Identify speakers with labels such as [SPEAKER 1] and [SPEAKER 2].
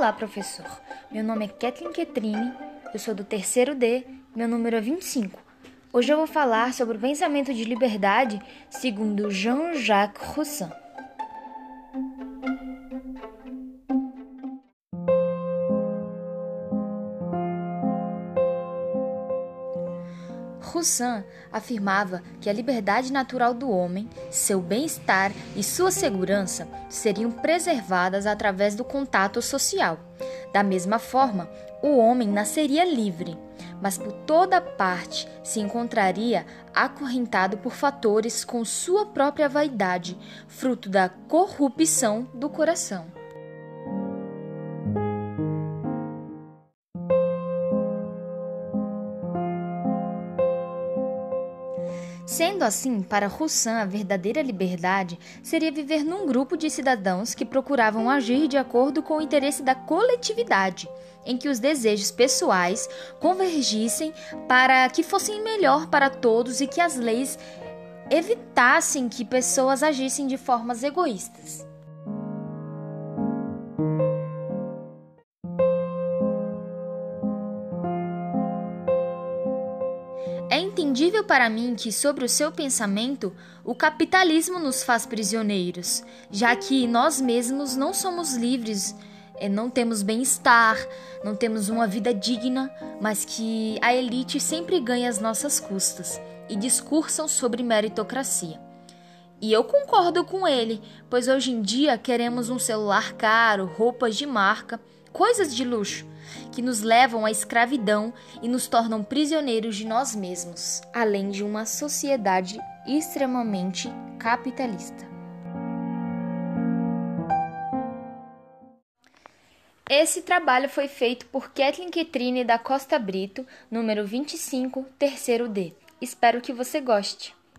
[SPEAKER 1] Olá, professor. Meu nome é Kathleen Ketrine, eu sou do terceiro D, meu número é 25. Hoje eu vou falar sobre o pensamento de liberdade segundo Jean-Jacques Rousseau. Rousseau afirmava que a liberdade natural do homem, seu bem-estar e sua segurança seriam preservadas através do contato social. Da mesma forma, o homem nasceria livre, mas por toda parte se encontraria acorrentado por fatores com sua própria vaidade, fruto da corrupção do coração. Sendo assim, para Rousseau, a verdadeira liberdade seria viver num grupo de cidadãos que procuravam agir de acordo com o interesse da coletividade, em que os desejos pessoais convergissem para que fossem melhor para todos e que as leis evitassem que pessoas agissem de formas egoístas. Entendível para mim que, sobre o seu pensamento, o capitalismo nos faz prisioneiros, já que nós mesmos não somos livres, eh, não temos bem-estar, não temos uma vida digna, mas que a elite sempre ganha às nossas custas e discursam sobre meritocracia. E eu concordo com ele, pois hoje em dia queremos um celular caro, roupas de marca coisas de luxo que nos levam à escravidão e nos tornam prisioneiros de nós mesmos, além de uma sociedade extremamente capitalista. Esse trabalho foi feito por Kathleen Ketrine da Costa Brito, número 25, terceiro D. Espero que você goste.